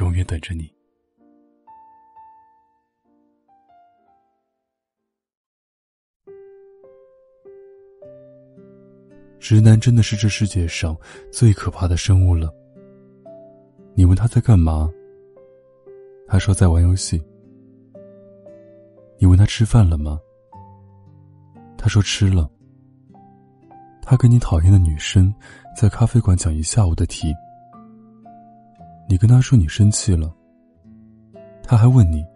永远等着你。直男真的是这世界上最可怕的生物了。你问他在干嘛，他说在玩游戏。你问他吃饭了吗？他说吃了。他跟你讨厌的女生在咖啡馆讲一下午的题。你跟他说你生气了，他还问你，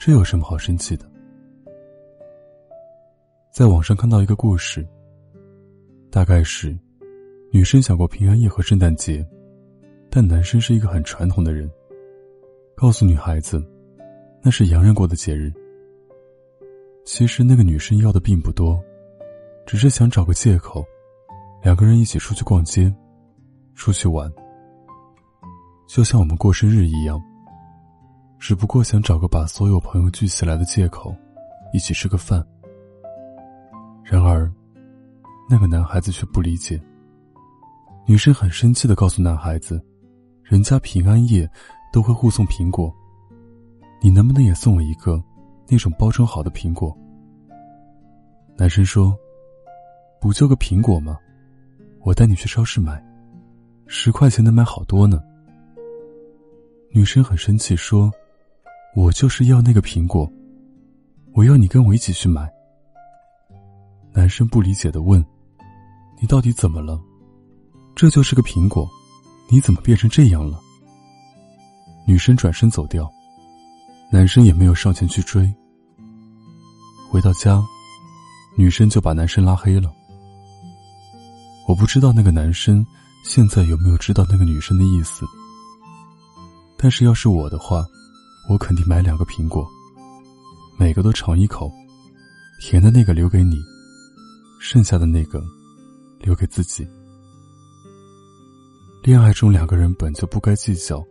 这有什么好生气的？在网上看到一个故事，大概是女生想过平安夜和圣诞节，但男生是一个很传统的人，告诉女孩子，那是洋人过的节日。其实那个女生要的并不多，只是想找个借口，两个人一起出去逛街，出去玩。就像我们过生日一样，只不过想找个把所有朋友聚起来的借口，一起吃个饭。然而，那个男孩子却不理解。女生很生气的告诉男孩子：“人家平安夜都会互送苹果，你能不能也送我一个那种包装好的苹果？”男生说：“不就个苹果吗？我带你去超市买，十块钱能买好多呢。”女生很生气，说：“我就是要那个苹果，我要你跟我一起去买。”男生不理解的问：“你到底怎么了？这就是个苹果，你怎么变成这样了？”女生转身走掉，男生也没有上前去追。回到家，女生就把男生拉黑了。我不知道那个男生现在有没有知道那个女生的意思。但是要是我的话，我肯定买两个苹果，每个都尝一口，甜的那个留给你，剩下的那个留给自己。恋爱中两个人本就不该计较，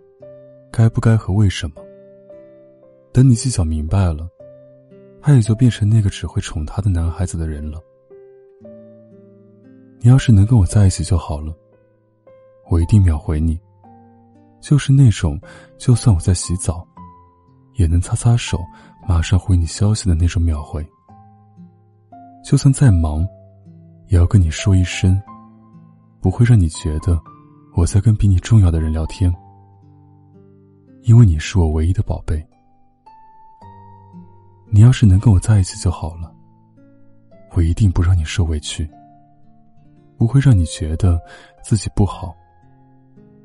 该不该和为什么。等你计较明白了，他也就变成那个只会宠他的男孩子的人了。你要是能跟我在一起就好了，我一定秒回你。就是那种，就算我在洗澡，也能擦擦手，马上回你消息的那种秒回。就算再忙，也要跟你说一声，不会让你觉得我在跟比你重要的人聊天。因为你是我唯一的宝贝。你要是能跟我在一起就好了，我一定不让你受委屈，不会让你觉得自己不好，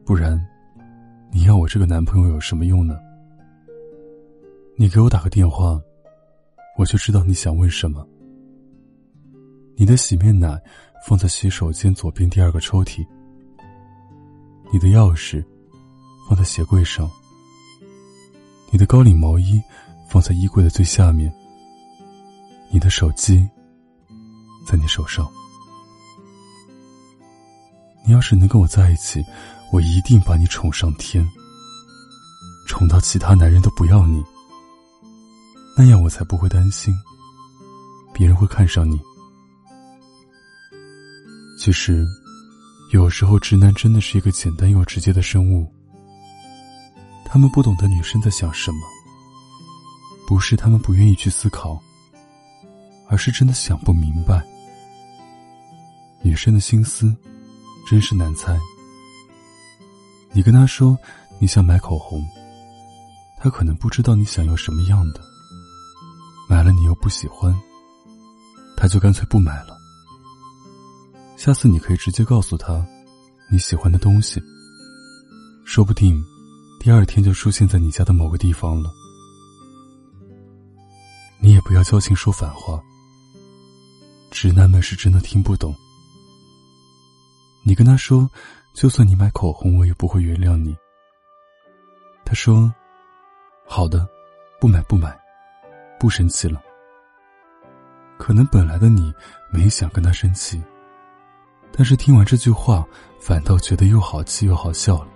不然。你要我这个男朋友有什么用呢？你给我打个电话，我就知道你想问什么。你的洗面奶放在洗手间左边第二个抽屉，你的钥匙放在鞋柜上，你的高领毛衣放在衣柜的最下面，你的手机在你手上。你要是能跟我在一起。我一定把你宠上天，宠到其他男人都不要你，那样我才不会担心别人会看上你。其实，有时候直男真的是一个简单又直接的生物，他们不懂得女生在想什么，不是他们不愿意去思考，而是真的想不明白。女生的心思真是难猜。你跟他说你想买口红，他可能不知道你想要什么样的，买了你又不喜欢，他就干脆不买了。下次你可以直接告诉他你喜欢的东西，说不定第二天就出现在你家的某个地方了。你也不要矫情说反话，直男们是真的听不懂。你跟他说。就算你买口红，我也不会原谅你。他说：“好的，不买不买，不生气了。”可能本来的你没想跟他生气，但是听完这句话，反倒觉得又好气又好笑了。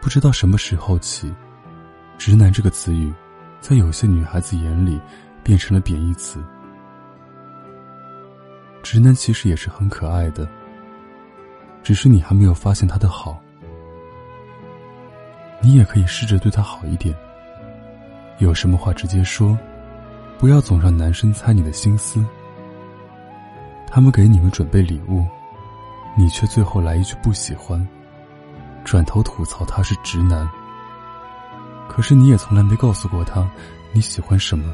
不知道什么时候起，“直男”这个词语，在有些女孩子眼里，变成了贬义词。直男其实也是很可爱的，只是你还没有发现他的好。你也可以试着对他好一点，有什么话直接说，不要总让男生猜你的心思。他们给你们准备礼物，你却最后来一句不喜欢，转头吐槽他是直男。可是你也从来没告诉过他你喜欢什么。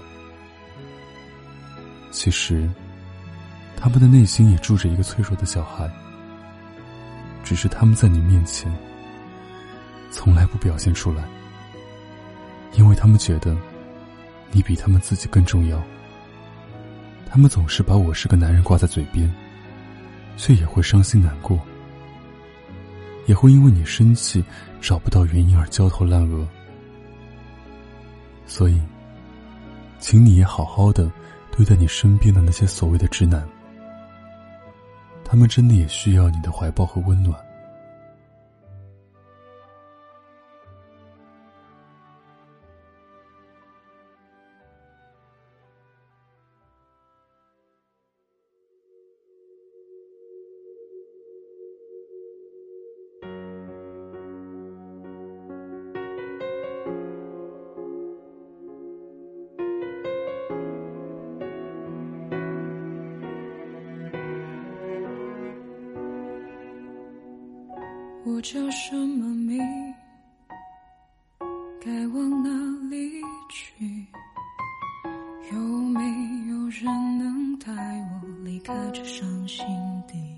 其实，他们的内心也住着一个脆弱的小孩，只是他们在你面前。从来不表现出来，因为他们觉得你比他们自己更重要。他们总是把我是个男人挂在嘴边，却也会伤心难过，也会因为你生气找不到原因而焦头烂额。所以，请你也好好的对待你身边的那些所谓的直男，他们真的也需要你的怀抱和温暖。我叫什么名？该往哪里去？有没有人能带我离开这伤心地？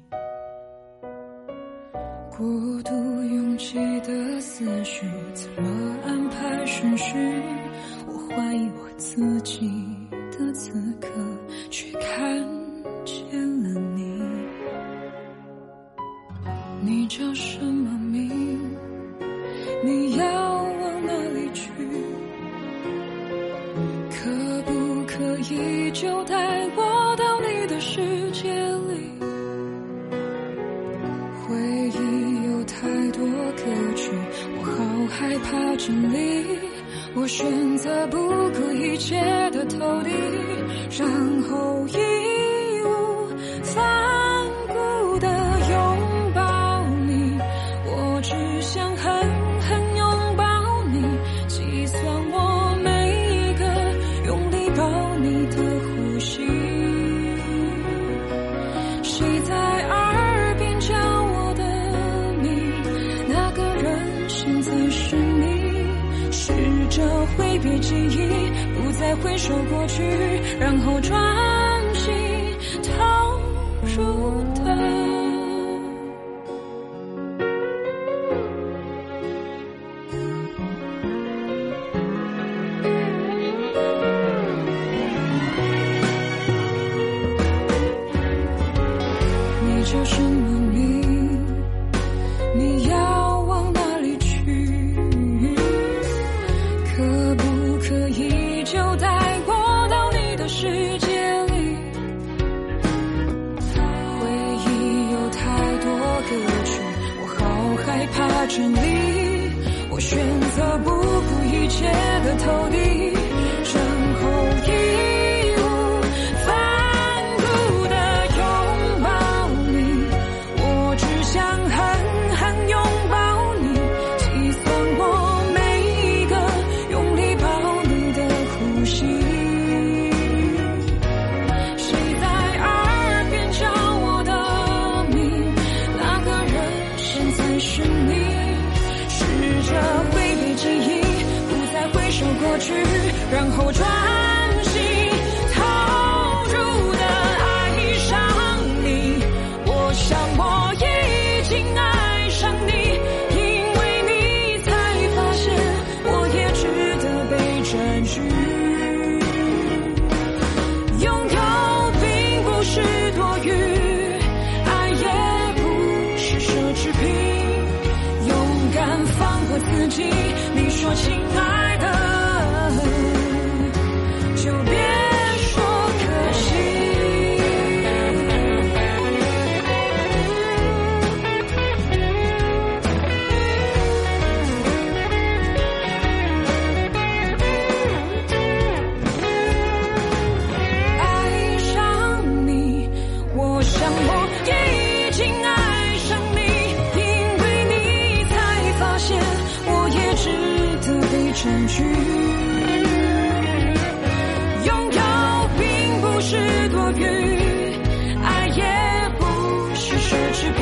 孤独拥挤的思绪，怎么安排顺序？我怀疑我自己的此刻，却看见了你。你叫什么回忆有太多歌曲，我好害怕整理。我选择不顾一切的投递，然后义无反顾的拥抱你。我。只想狠狠拥抱你，计算我挥别记忆，不再回首过去，然后转去，然后专心投入的爱上你。我想我已经爱上你，因为你才发现我也值得被占据。拥有并不是多余，爱也不是奢侈品。勇敢放。过自己。你说亲爱值得被占据。拥有并不是多余，爱也不是奢侈品。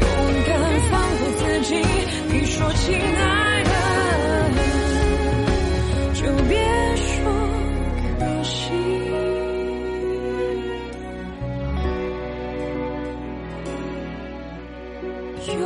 勇敢放过自己，你说亲爱的，就别说可惜。拥